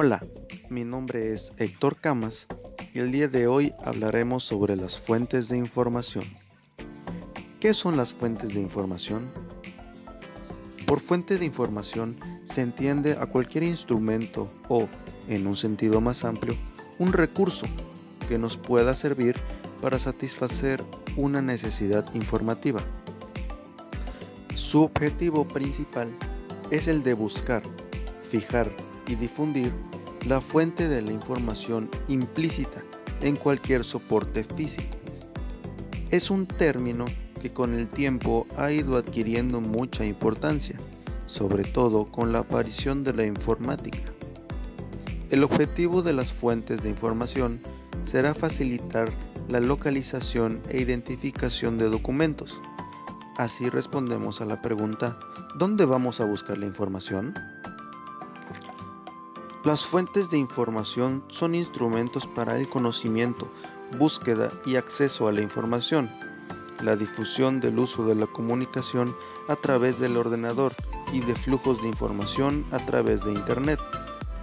Hola, mi nombre es Héctor Camas y el día de hoy hablaremos sobre las fuentes de información. ¿Qué son las fuentes de información? Por fuente de información se entiende a cualquier instrumento o, en un sentido más amplio, un recurso que nos pueda servir para satisfacer una necesidad informativa. Su objetivo principal es el de buscar, fijar y difundir la fuente de la información implícita en cualquier soporte físico. Es un término que con el tiempo ha ido adquiriendo mucha importancia, sobre todo con la aparición de la informática. El objetivo de las fuentes de información será facilitar la localización e identificación de documentos. Así respondemos a la pregunta, ¿dónde vamos a buscar la información? Las fuentes de información son instrumentos para el conocimiento, búsqueda y acceso a la información, la difusión del uso de la comunicación a través del ordenador y de flujos de información a través de Internet.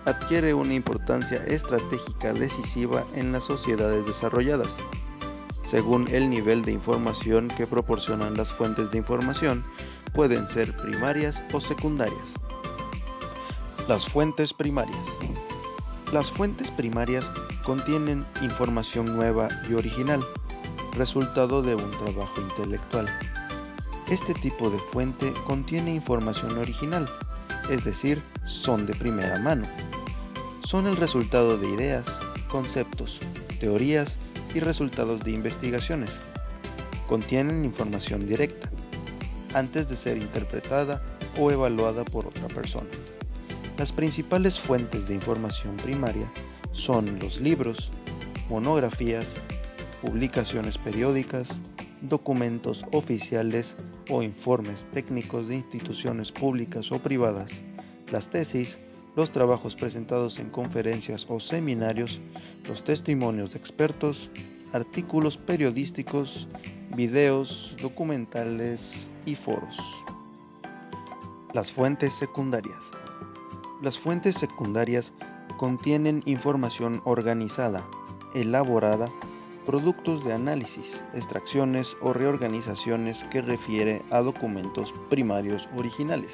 Adquiere una importancia estratégica decisiva en las sociedades desarrolladas. Según el nivel de información que proporcionan las fuentes de información, pueden ser primarias o secundarias. Las fuentes primarias. Las fuentes primarias contienen información nueva y original, resultado de un trabajo intelectual. Este tipo de fuente contiene información original, es decir, son de primera mano. Son el resultado de ideas, conceptos, teorías y resultados de investigaciones. Contienen información directa, antes de ser interpretada o evaluada por otra persona. Las principales fuentes de información primaria son los libros, monografías, publicaciones periódicas, documentos oficiales o informes técnicos de instituciones públicas o privadas, las tesis, los trabajos presentados en conferencias o seminarios, los testimonios de expertos, artículos periodísticos, videos, documentales y foros. Las fuentes secundarias. Las fuentes secundarias contienen información organizada, elaborada, productos de análisis, extracciones o reorganizaciones que refiere a documentos primarios originales.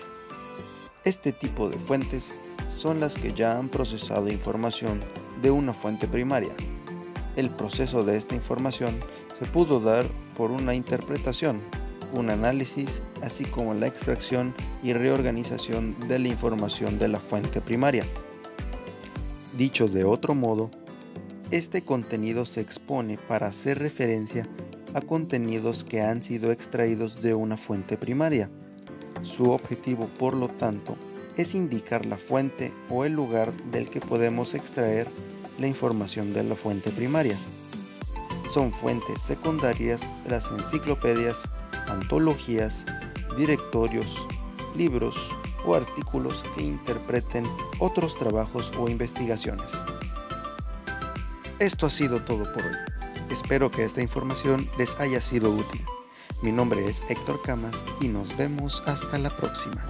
Este tipo de fuentes son las que ya han procesado información de una fuente primaria. El proceso de esta información se pudo dar por una interpretación, un análisis, así como la extracción y reorganización de la información de la fuente primaria. Dicho de otro modo, este contenido se expone para hacer referencia a contenidos que han sido extraídos de una fuente primaria. Su objetivo, por lo tanto, es indicar la fuente o el lugar del que podemos extraer la información de la fuente primaria. Son fuentes secundarias las enciclopedias, antologías, directorios, libros o artículos que interpreten otros trabajos o investigaciones. Esto ha sido todo por hoy. Espero que esta información les haya sido útil. Mi nombre es Héctor Camas y nos vemos hasta la próxima.